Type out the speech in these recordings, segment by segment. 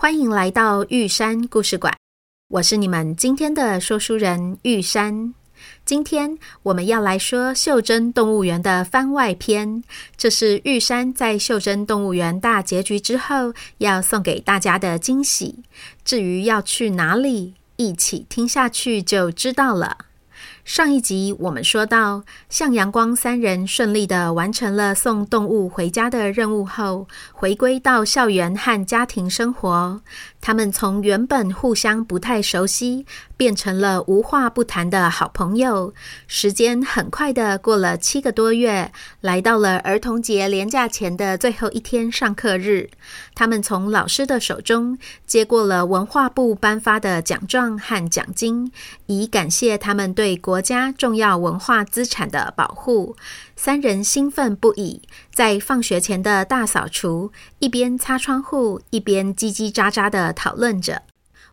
欢迎来到玉山故事馆。我是你们今天的说书人玉山。今天我们要来说袖珍动物园的番外篇，这是玉山在袖珍动物园大结局之后要送给大家的惊喜。至于要去哪里，一起听下去就知道了。上一集我们说到，向阳光三人顺利的完成了送动物回家的任务后，回归到校园和家庭生活。他们从原本互相不太熟悉，变成了无话不谈的好朋友。时间很快地过了七个多月，来到了儿童节连假前的最后一天上课日。他们从老师的手中接过了文化部颁发的奖状和奖金，以感谢他们对国家重要文化资产的保护。三人兴奋不已，在放学前的大扫除，一边擦窗户，一边叽叽喳喳地讨论着。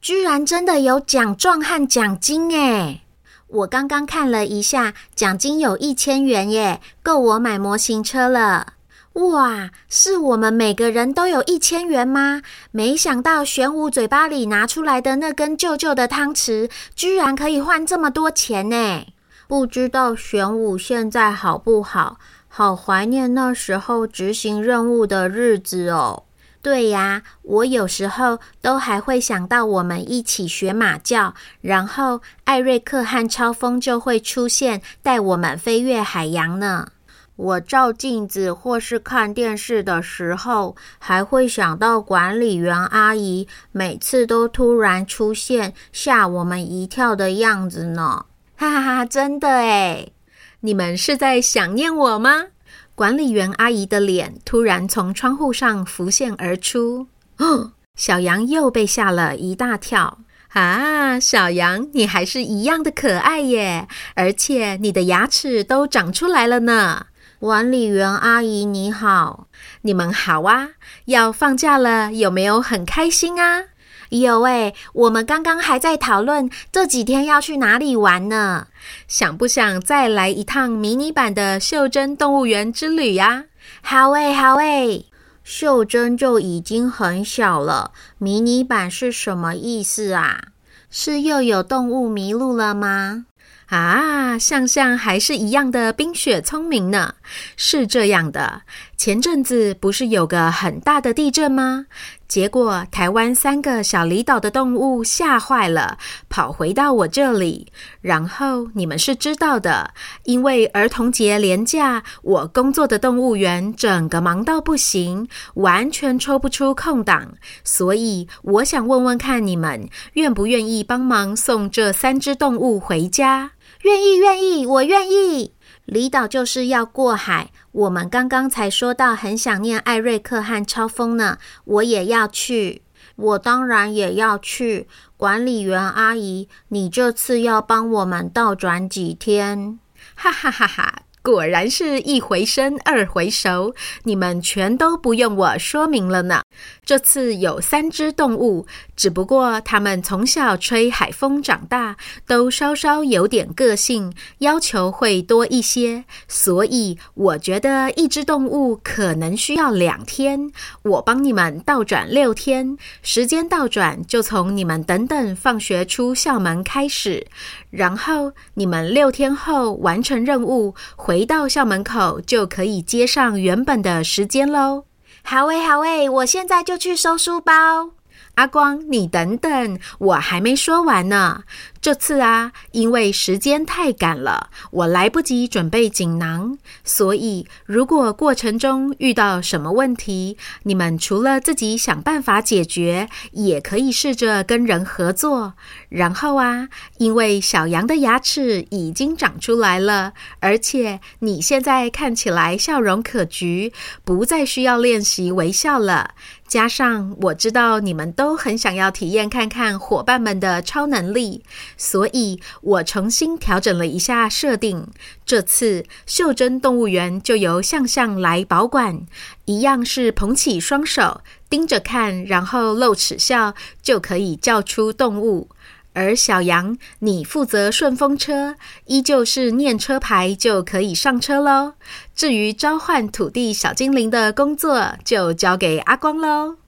居然真的有奖状和奖金诶！我刚刚看了一下，奖金有一千元耶，够我买模型车了。哇，是我们每个人都有一千元吗？没想到玄武嘴巴里拿出来的那根旧旧的汤匙，居然可以换这么多钱呢！不知道玄武现在好不好？好怀念那时候执行任务的日子哦。对呀，我有时候都还会想到我们一起学马叫，然后艾瑞克和超风就会出现，带我们飞越海洋呢。我照镜子或是看电视的时候，还会想到管理员阿姨每次都突然出现，吓我们一跳的样子呢。哈哈哈，真的诶，你们是在想念我吗？管理员阿姨的脸突然从窗户上浮现而出。哦，小羊又被吓了一大跳。啊，小羊，你还是一样的可爱耶！而且你的牙齿都长出来了呢。管理员阿姨你好，你们好啊！要放假了，有没有很开心啊？有诶，我们刚刚还在讨论这几天要去哪里玩呢。想不想再来一趟迷你版的袖珍动物园之旅呀？好诶，好诶。袖珍就已经很小了，迷你版是什么意思啊？是又有动物迷路了吗？啊，向向还是一样的冰雪聪明呢。是这样的，前阵子不是有个很大的地震吗？结果台湾三个小离岛的动物吓坏了，跑回到我这里。然后你们是知道的，因为儿童节连假，我工作的动物园整个忙到不行，完全抽不出空档。所以我想问问看，你们愿不愿意帮忙送这三只动物回家？愿意，愿意，我愿意。离岛就是要过海，我们刚刚才说到很想念艾瑞克和超风呢。我也要去，我当然也要去。管理员阿姨，你这次要帮我们倒转几天？哈哈哈哈。果然是一回生二回熟，你们全都不用我说明了呢。这次有三只动物，只不过它们从小吹海风长大，都稍稍有点个性，要求会多一些。所以我觉得一只动物可能需要两天，我帮你们倒转六天。时间倒转就从你们等等放学出校门开始，然后你们六天后完成任务回。回到校门口就可以接上原本的时间喽。好诶，好诶，我现在就去收书包。阿光，你等等，我还没说完呢。这次啊，因为时间太赶了，我来不及准备锦囊，所以如果过程中遇到什么问题，你们除了自己想办法解决，也可以试着跟人合作。然后啊，因为小羊的牙齿已经长出来了，而且你现在看起来笑容可掬，不再需要练习微笑了。加上我知道你们都很想要体验看看伙伴们的超能力，所以我重新调整了一下设定。这次袖珍动物园就由向向来保管，一样是捧起双手盯着看，然后露齿笑就可以叫出动物。而小羊，你负责顺风车，依旧是念车牌就可以上车喽。至于召唤土地小精灵的工作，就交给阿光喽。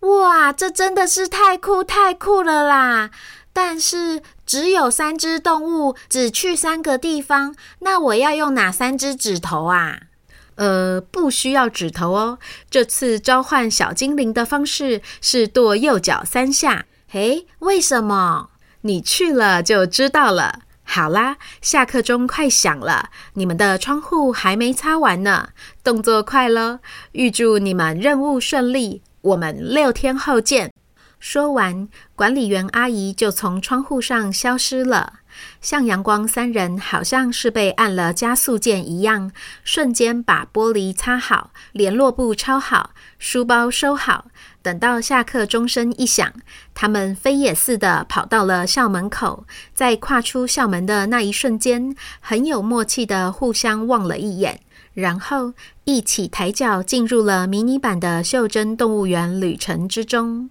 哇，这真的是太酷太酷了啦！但是只有三只动物，只去三个地方，那我要用哪三只指头啊？呃，不需要指头哦。这次召唤小精灵的方式是跺右脚三下。诶，为什么？你去了就知道了。好啦，下课钟快响了，你们的窗户还没擦完呢，动作快喽！预祝你们任务顺利，我们六天后见。说完，管理员阿姨就从窗户上消失了。向阳光三人好像是被按了加速键一样，瞬间把玻璃擦好，联络簿抄好，书包收好。等到下课钟声一响，他们飞也似的跑到了校门口，在跨出校门的那一瞬间，很有默契的互相望了一眼，然后一起抬脚进入了迷你版的袖珍动物园旅程之中。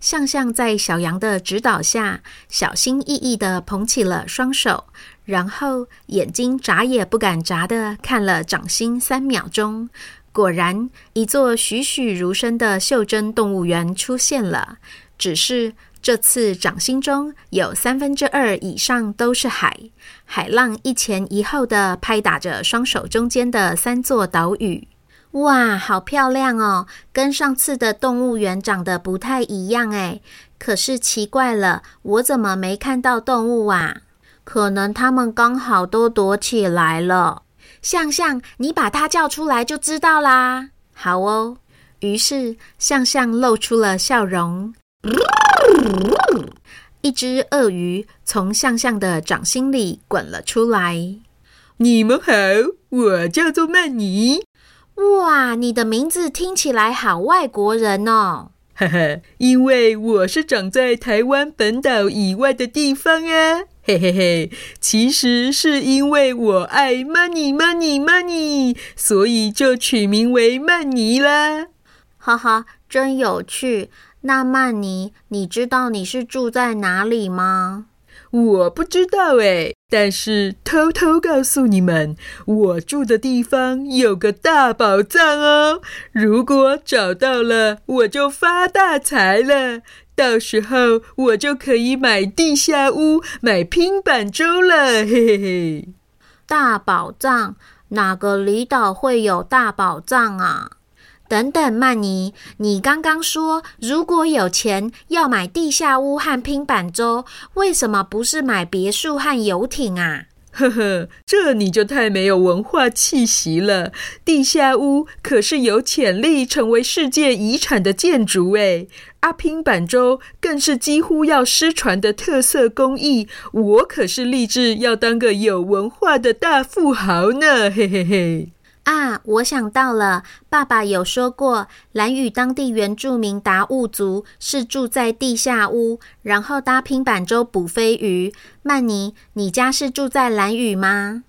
向向在小羊的指导下，小心翼翼地捧起了双手，然后眼睛眨也不敢眨地看了掌心三秒钟。果然，一座栩栩如生的袖珍动物园出现了。只是这次掌心中有三分之二以上都是海，海浪一前一后地拍打着双手中间的三座岛屿。哇，好漂亮哦！跟上次的动物园长得不太一样诶。可是奇怪了，我怎么没看到动物啊？可能他们刚好都躲起来了。向向，你把它叫出来就知道啦。好哦。于是向向露出了笑容。一只鳄鱼从向向的掌心里滚了出来。你们好，我叫做曼妮。哇，你的名字听起来好外国人哦！哈哈，因为我是长在台湾本岛以外的地方啊！嘿嘿嘿，其实是因为我爱 money money money，所以就取名为曼尼啦。哈哈，真有趣。那曼尼，你知道你是住在哪里吗？我不知道诶，但是偷偷告诉你们，我住的地方有个大宝藏哦。如果找到了，我就发大财了。到时候我就可以买地下屋、买拼板舟了。嘿嘿嘿！大宝藏？哪个离岛会有大宝藏啊？等等，曼妮，你刚刚说如果有钱要买地下屋和拼板舟，为什么不是买别墅和游艇啊？呵呵，这你就太没有文化气息了。地下屋可是有潜力成为世界遗产的建筑诶，阿拼板舟更是几乎要失传的特色工艺。我可是立志要当个有文化的大富豪呢，嘿嘿嘿。啊，我想到了，爸爸有说过，蓝屿当地原住民达悟族是住在地下屋，然后搭拼板舟捕飞鱼。曼尼，你家是住在蓝屿吗？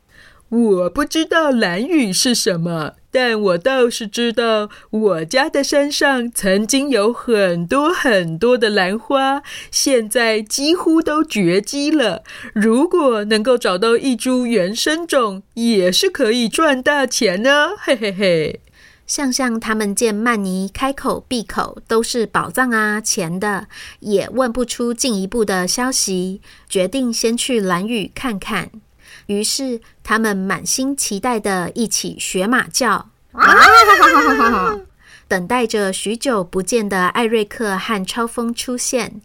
我不知道蓝雨是什么，但我倒是知道，我家的山上曾经有很多很多的兰花，现在几乎都绝迹了。如果能够找到一株原生种，也是可以赚大钱呢。嘿嘿嘿！向向他们见曼妮开口闭口都是宝藏啊、钱的，也问不出进一步的消息，决定先去蓝雨看看。于是，他们满心期待的一起学马叫，啊、等待着许久不见的艾瑞克和超风出现。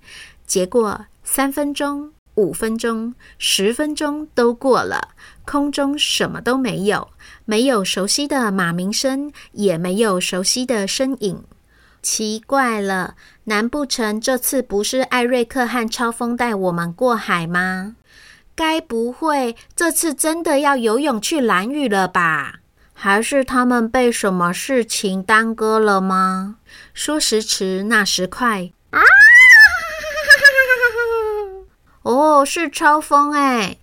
结果，三分钟、五分钟、十分钟都过了，空中什么都没有，没有熟悉的马鸣声，也没有熟悉的身影。奇怪了，难不成这次不是艾瑞克和超风带我们过海吗？该不会这次真的要游泳去蓝屿了吧？还是他们被什么事情耽搁了吗？说时迟，那时快。啊！哦，是超风哎！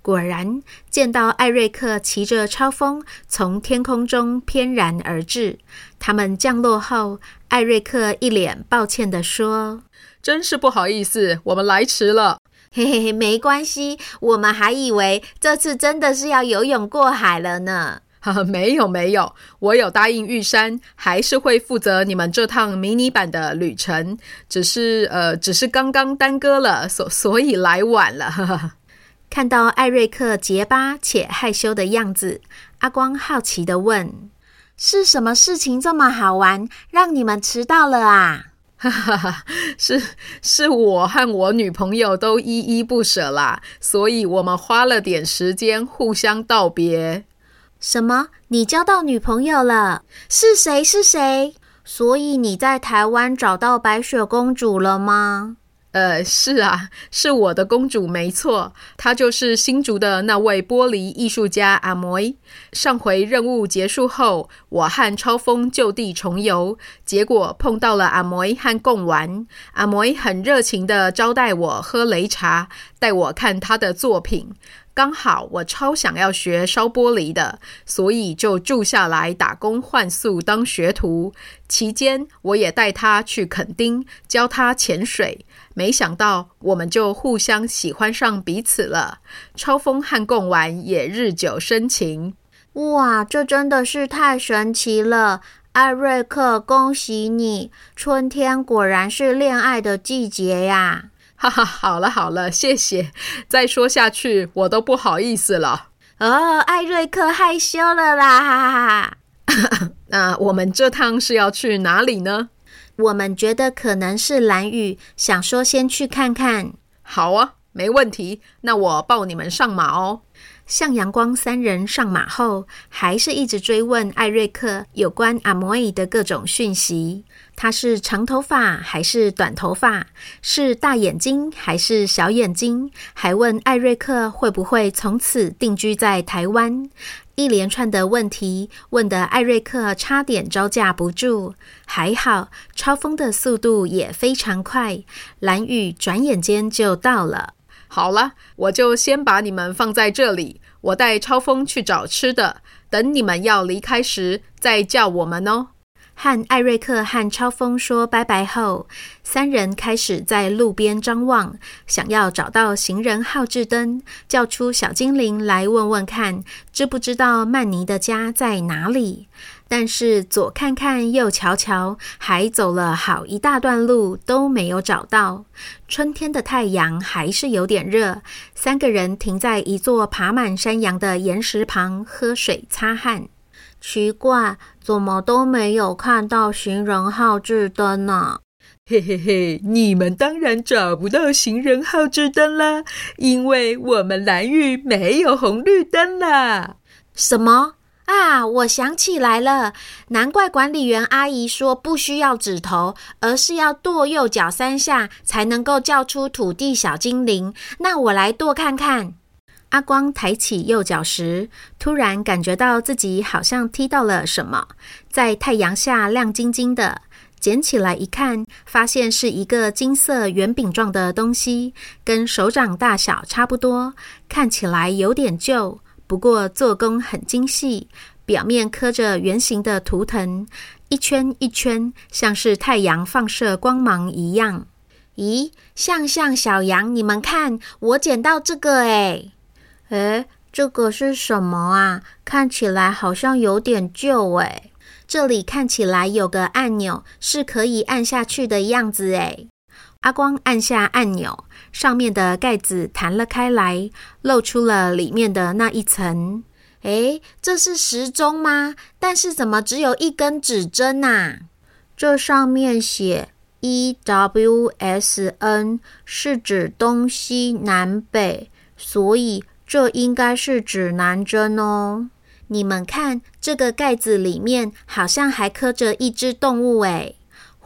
果然，见到艾瑞克骑着超风从天空中翩然而至。他们降落后，艾瑞克一脸抱歉地说：“真是不好意思，我们来迟了。”嘿嘿嘿，没关系，我们还以为这次真的是要游泳过海了呢。哈哈，没有没有，我有答应玉山，还是会负责你们这趟迷你版的旅程，只是呃，只是刚刚耽搁了，所所以来晚了。哈哈。看到艾瑞克结巴且害羞的样子，阿光好奇地问：“是什么事情这么好玩，让你们迟到了啊？”哈哈哈，是是我和我女朋友都依依不舍啦，所以我们花了点时间互相道别。什么？你交到女朋友了？是谁？是谁？所以你在台湾找到白雪公主了吗？呃，是啊，是我的公主，没错，她就是新竹的那位玻璃艺术家阿梅。上回任务结束后，我和超风就地重游，结果碰到了阿梅和贡丸。阿梅很热情的招待我喝擂茶，带我看他的作品。刚好我超想要学烧玻璃的，所以就住下来打工换宿当学徒。期间，我也带他去垦丁教他潜水。没想到，我们就互相喜欢上彼此了。超风和贡丸也日久生情。哇，这真的是太神奇了！艾瑞克，恭喜你，春天果然是恋爱的季节呀！哈哈，好了好了，谢谢。再说下去，我都不好意思了。哦，艾瑞克害羞了啦！哈哈哈。那我们这趟是要去哪里呢？我们觉得可能是蓝雨，想说先去看看。好啊，没问题。那我抱你们上马哦。向阳光三人上马后，还是一直追问艾瑞克有关阿摩伊的各种讯息。他是长头发还是短头发？是大眼睛还是小眼睛？还问艾瑞克会不会从此定居在台湾？一连串的问题问得艾瑞克差点招架不住，还好超风的速度也非常快，蓝雨转眼间就到了。好了，我就先把你们放在这里，我带超风去找吃的，等你们要离开时再叫我们哦。和艾瑞克和超风说拜拜后，三人开始在路边张望，想要找到行人号志灯，叫出小精灵来问问看，知不知道曼妮的家在哪里？但是左看看右瞧瞧，还走了好一大段路都没有找到。春天的太阳还是有点热，三个人停在一座爬满山羊的岩石旁喝水擦汗。奇怪，怎么都没有看到行人号志灯呢？嘿嘿嘿，你们当然找不到行人号志灯啦，因为我们蓝玉没有红绿灯啦。什么啊？我想起来了，难怪管理员阿姨说不需要指头，而是要跺右脚三下才能够叫出土地小精灵。那我来跺看看。阿光抬起右脚时，突然感觉到自己好像踢到了什么，在太阳下亮晶晶的，捡起来一看，发现是一个金色圆饼状的东西，跟手掌大小差不多，看起来有点旧，不过做工很精细，表面刻着圆形的图腾，一圈一圈，像是太阳放射光芒一样。咦，象象小羊，你们看，我捡到这个诶。诶，这个是什么啊？看起来好像有点旧诶。这里看起来有个按钮，是可以按下去的样子诶。阿光按下按钮，上面的盖子弹了开来，露出了里面的那一层。诶，这是时钟吗？但是怎么只有一根指针啊？这上面写 EWSN，是指东西南北，所以。这应该是指南针哦。你们看，这个盖子里面好像还刻着一只动物诶。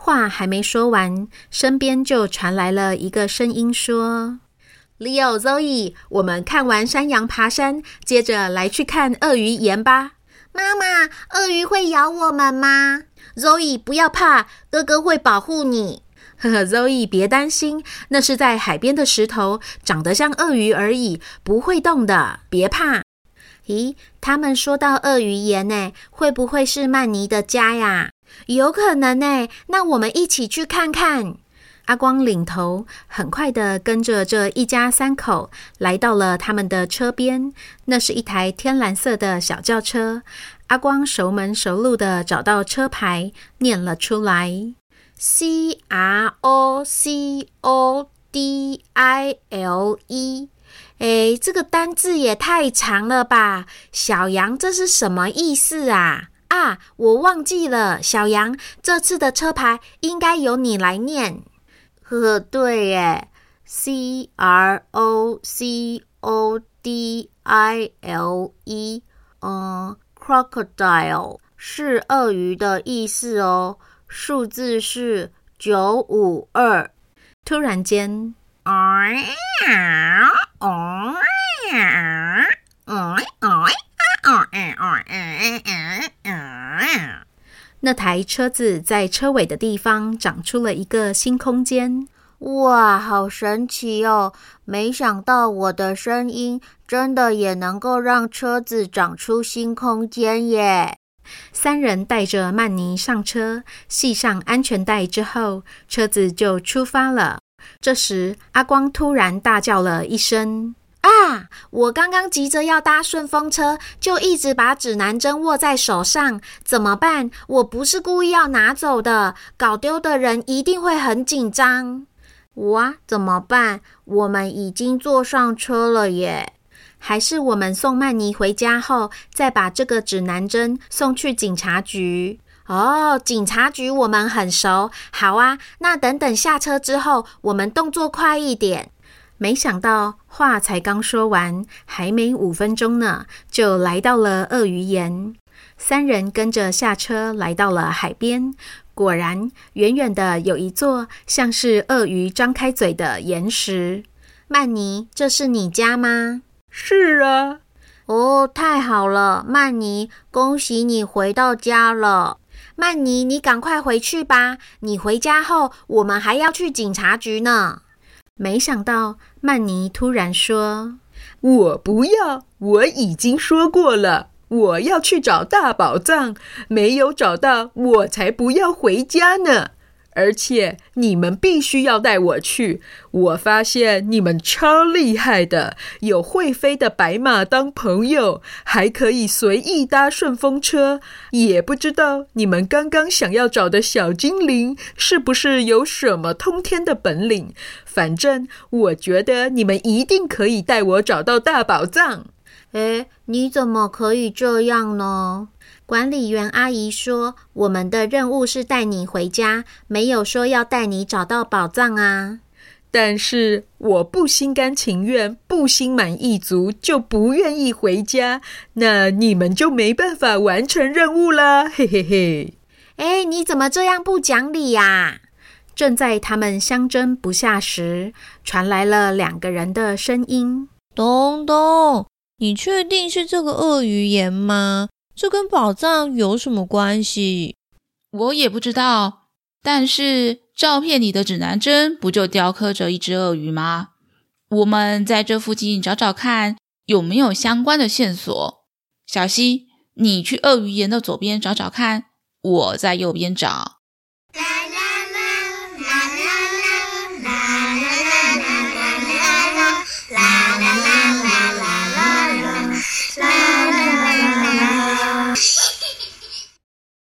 话还没说完，身边就传来了一个声音说：“Leo、Zoe，我们看完山羊爬山，接着来去看鳄鱼岩吧。”妈妈，鳄鱼会咬我们吗？Zoe，不要怕，哥哥会保护你。呵 呵，Zoe，别担心，那是在海边的石头，长得像鳄鱼而已，不会动的，别怕。咦，他们说到鳄鱼岩呢，会不会是曼尼的家呀？有可能呢，那我们一起去看看。阿光领头，很快地跟着这一家三口来到了他们的车边。那是一台天蓝色的小轿车。阿光熟门熟路地找到车牌，念了出来：C R O C O D I L E。哎，这个单字也太长了吧！小羊，这是什么意思啊？啊，我忘记了。小羊，这次的车牌应该由你来念。呵呵，对耶，C R O C O D I L E，嗯，crocodile 是鳄鱼的意思哦。数字是九五二。突然间，那台车子在车尾的地方长出了一个新空间。哇，好神奇哦！没想到我的声音真的也能够让车子长出新空间耶！三人带着曼尼上车，系上安全带之后，车子就出发了。这时，阿光突然大叫了一声。啊！我刚刚急着要搭顺风车，就一直把指南针握在手上，怎么办？我不是故意要拿走的，搞丢的人一定会很紧张。哇，怎么办？我们已经坐上车了耶！还是我们送曼妮回家后，再把这个指南针送去警察局？哦，警察局我们很熟。好啊，那等等下车之后，我们动作快一点。没想到话才刚说完，还没五分钟呢，就来到了鳄鱼岩。三人跟着下车，来到了海边。果然，远远的有一座像是鳄鱼张开嘴的岩石。曼尼，这是你家吗？是啊。哦，太好了，曼尼，恭喜你回到家了。曼尼，你赶快回去吧。你回家后，我们还要去警察局呢。没想到曼尼突然说：“我不要，我已经说过了，我要去找大宝藏，没有找到，我才不要回家呢。”而且你们必须要带我去。我发现你们超厉害的，有会飞的白马当朋友，还可以随意搭顺风车。也不知道你们刚刚想要找的小精灵是不是有什么通天的本领？反正我觉得你们一定可以带我找到大宝藏。诶，你怎么可以这样呢？管理员阿姨说：“我们的任务是带你回家，没有说要带你找到宝藏啊。”但是我不心甘情愿，不心满意足，就不愿意回家。那你们就没办法完成任务啦，嘿嘿嘿！哎，你怎么这样不讲理呀？正在他们相争不下时，传来了两个人的声音：“东东，你确定是这个鳄鱼岩吗？”这跟宝藏有什么关系？我也不知道。但是照片里的指南针不就雕刻着一只鳄鱼吗？我们在这附近找找看，有没有相关的线索。小溪，你去鳄鱼岩的左边找找看，我在右边找。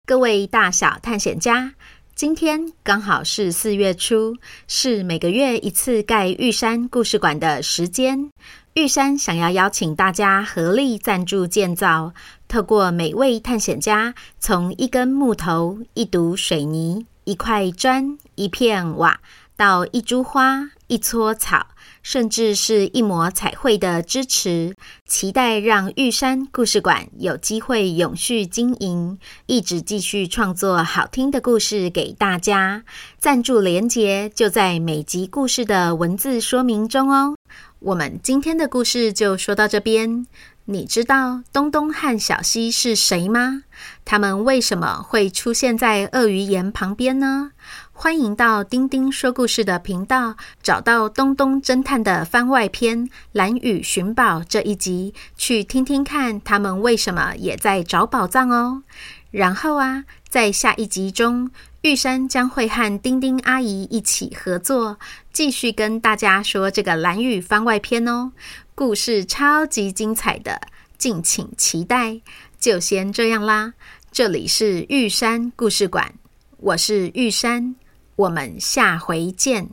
各位大小探险家，今天刚好是四月初，是每个月一次盖玉山故事馆的时间。玉山想要邀请大家合力赞助建造，透过每位探险家从一根木头、一堵水泥、一块砖、一片瓦，到一株花、一撮草。甚至是一抹彩绘的支持，期待让玉山故事馆有机会永续经营，一直继续创作好听的故事给大家。赞助连结就在每集故事的文字说明中哦。我们今天的故事就说到这边。你知道东东和小西是谁吗？他们为什么会出现在鳄鱼岩旁边呢？欢迎到丁丁说故事的频道，找到东东侦探的番外篇《蓝雨寻宝》这一集，去听听看他们为什么也在找宝藏哦。然后啊，在下一集中，玉山将会和丁丁阿姨一起合作，继续跟大家说这个蓝雨番外篇哦。故事超级精彩的，敬请期待。就先这样啦，这里是玉山故事馆，我是玉山，我们下回见。